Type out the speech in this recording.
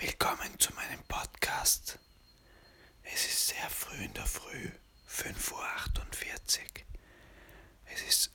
Willkommen zu meinem Podcast. Es ist sehr früh in der Früh, 5.48 Uhr. Es ist